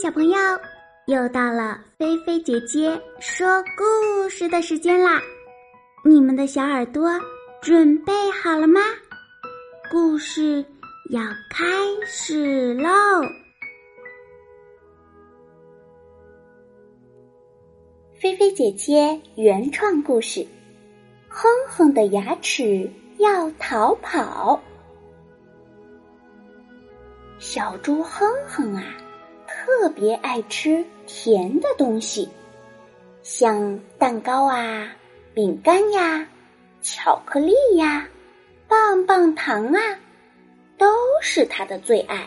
小朋友，又到了菲菲姐姐说故事的时间啦！你们的小耳朵准备好了吗？故事要开始喽！菲菲姐姐原创故事：哼哼的牙齿要逃跑。小猪哼哼啊，特别爱吃甜的东西，像蛋糕啊、饼干呀、巧克力呀、棒棒糖啊，都是他的最爱。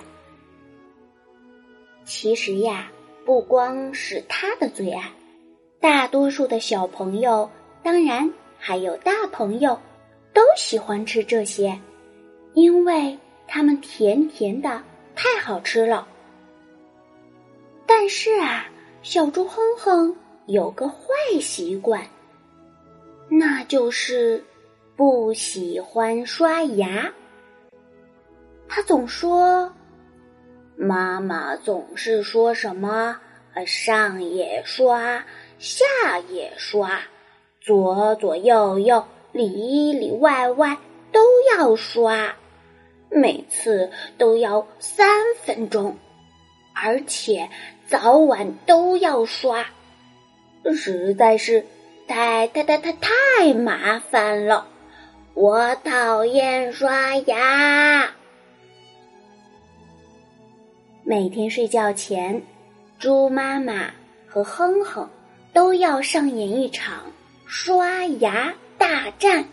其实呀，不光是他的最爱，大多数的小朋友，当然还有大朋友，都喜欢吃这些，因为它们甜甜的。太好吃了，但是啊，小猪哼哼有个坏习惯，那就是不喜欢刷牙。他总说：“妈妈总是说什么，上也刷，下也刷，左左右右，里里外外都要刷。”每次都要三分钟，而且早晚都要刷，实在是太太太太太麻烦了。我讨厌刷牙。每天睡觉前，猪妈妈和哼哼都要上演一场刷牙大战。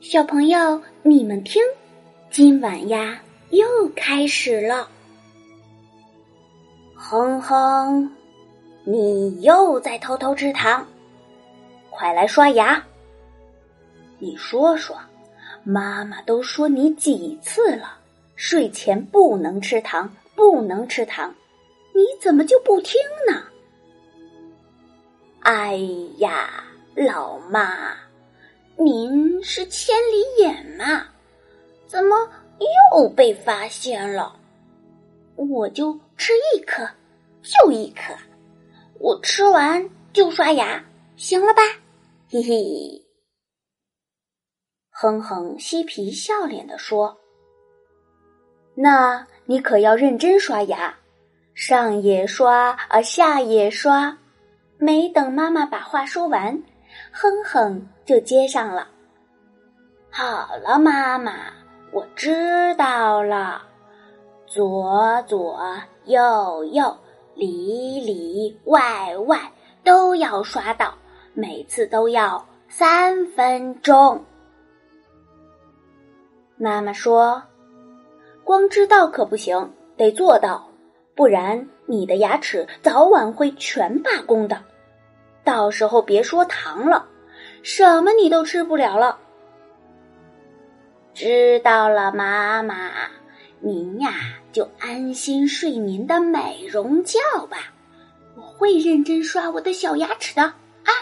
小朋友，你们听。今晚呀，又开始了。哼哼，你又在偷偷吃糖，快来刷牙。你说说，妈妈都说你几次了，睡前不能吃糖，不能吃糖，你怎么就不听呢？哎呀，老妈，您是千里眼嘛？怎么又被发现了？我就吃一颗，就一颗，我吃完就刷牙，行了吧？嘿嘿。哼哼嬉皮笑脸的说：“那你可要认真刷牙，上也刷，啊下也刷。”没等妈妈把话说完，哼哼就接上了：“好了，妈妈。”我知道了，左左右右，里里外外都要刷到，每次都要三分钟。妈妈说：“光知道可不行，得做到，不然你的牙齿早晚会全罢工的。到时候别说糖了，什么你都吃不了了。”知道了，妈妈，您呀就安心睡您的美容觉吧，我会认真刷我的小牙齿的啊。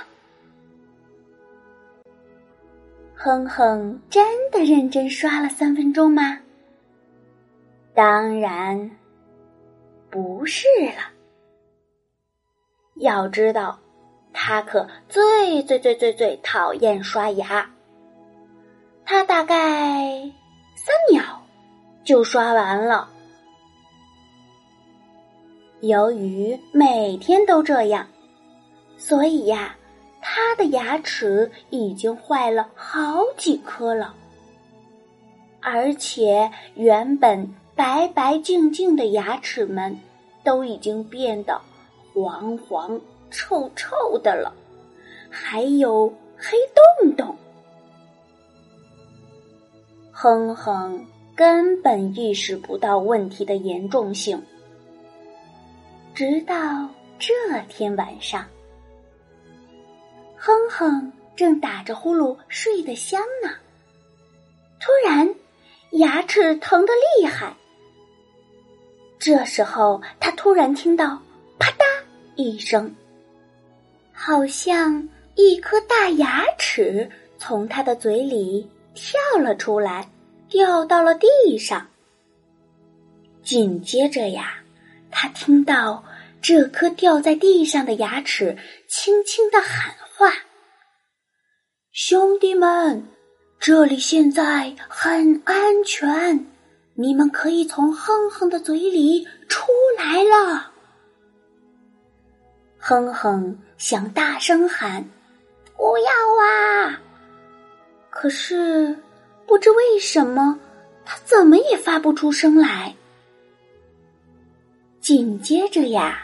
哼哼，真的认真刷了三分钟吗？当然不是了。要知道，他可最最最最最讨厌刷牙。他大概三秒就刷完了。由于每天都这样，所以呀，他的牙齿已经坏了好几颗了，而且原本白白净净的牙齿们都已经变得黄黄、臭臭的了，还有黑洞洞。哼哼根本意识不到问题的严重性，直到这天晚上，哼哼正打着呼噜睡得香呢。突然，牙齿疼得厉害。这时候，他突然听到“啪嗒”一声，好像一颗大牙齿从他的嘴里跳了出来。掉到了地上。紧接着呀，他听到这颗掉在地上的牙齿轻轻的喊话：“兄弟们，这里现在很安全，你们可以从哼哼的嘴里出来了。”哼哼想大声喊：“不要啊！”可是不知为什么，他怎么也发不出声来。紧接着呀，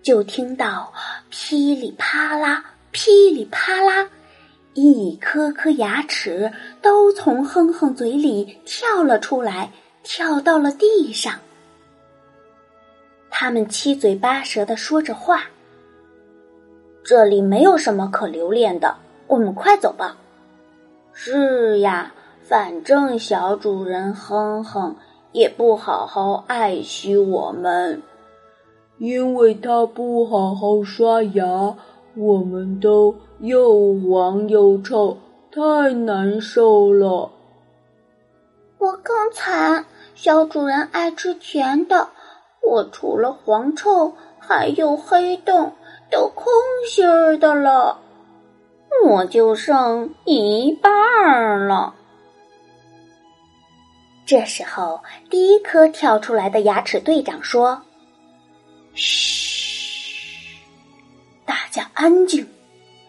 就听到噼里啪啦、噼里啪啦，一颗颗牙齿都从哼哼嘴里跳了出来，跳到了地上。他们七嘴八舌的说着话。这里没有什么可留恋的，我们快走吧。是呀，反正小主人哼哼也不好好爱惜我们，因为他不好好刷牙，我们都又黄又臭，太难受了。我更惨，小主人爱吃甜的，我除了黄臭，还有黑洞。都空心儿的了，我就剩一半儿了。这时候，第一颗跳出来的牙齿队长说：“嘘，大家安静，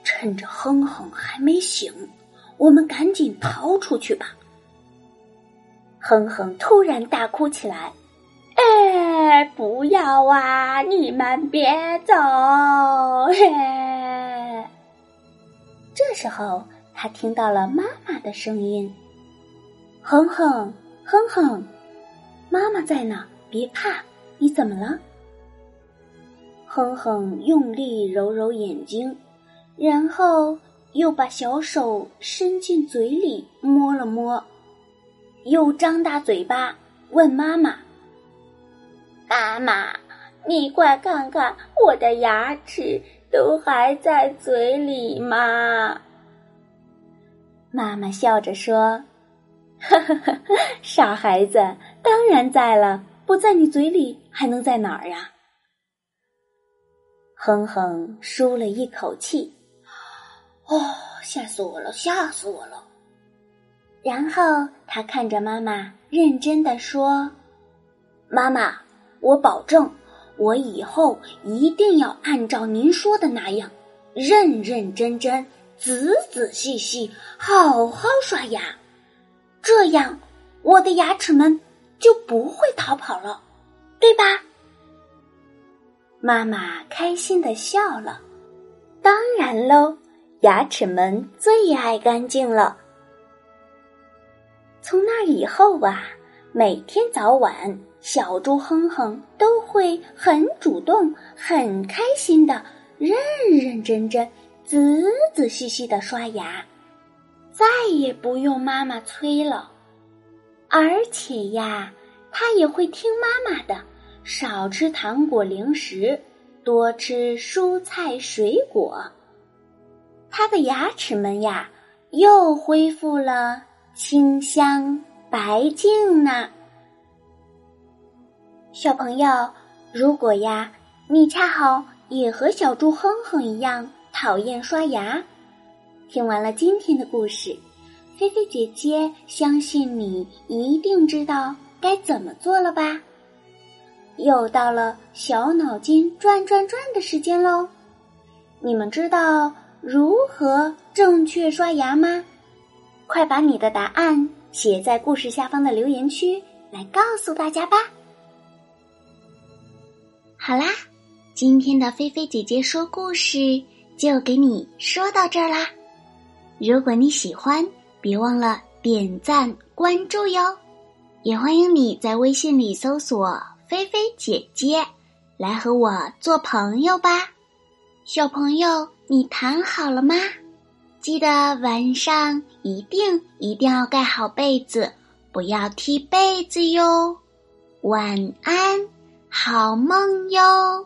趁着哼哼还没醒，我们赶紧逃出去吧。”哼哼突然大哭起来。哎，不要啊！你们别走！嘿，这时候他听到了妈妈的声音：“哼哼，哼哼，妈妈在呢，别怕，你怎么了？”哼哼用力揉揉眼睛，然后又把小手伸进嘴里摸了摸，又张大嘴巴问妈妈。妈妈，你快看看我的牙齿都还在嘴里吗？妈妈笑着说：“呵呵呵，傻孩子，当然在了，不在你嘴里还能在哪儿呀？”哼哼舒了一口气，哦，吓死我了，吓死我了。然后他看着妈妈，认真的说：“妈妈。”我保证，我以后一定要按照您说的那样，认认真真、仔仔细细、好好刷牙，这样我的牙齿们就不会逃跑了，对吧？妈妈开心的笑了。当然喽，牙齿们最爱干净了。从那以后啊，每天早晚。小猪哼哼都会很主动、很开心的，认认真真、仔仔细细的刷牙，再也不用妈妈催了。而且呀，他也会听妈妈的，少吃糖果零食，多吃蔬菜水果。他的牙齿们呀，又恢复了清香白净呢。小朋友，如果呀，你恰好也和小猪哼哼一样讨厌刷牙，听完了今天的故事，菲菲姐姐相信你一定知道该怎么做了吧？又到了小脑筋转转转的时间喽！你们知道如何正确刷牙吗？快把你的答案写在故事下方的留言区来告诉大家吧！好啦，今天的菲菲姐姐说故事就给你说到这儿啦。如果你喜欢，别忘了点赞关注哟。也欢迎你在微信里搜索“菲菲姐姐”，来和我做朋友吧。小朋友，你躺好了吗？记得晚上一定一定要盖好被子，不要踢被子哟。晚安。好梦哟。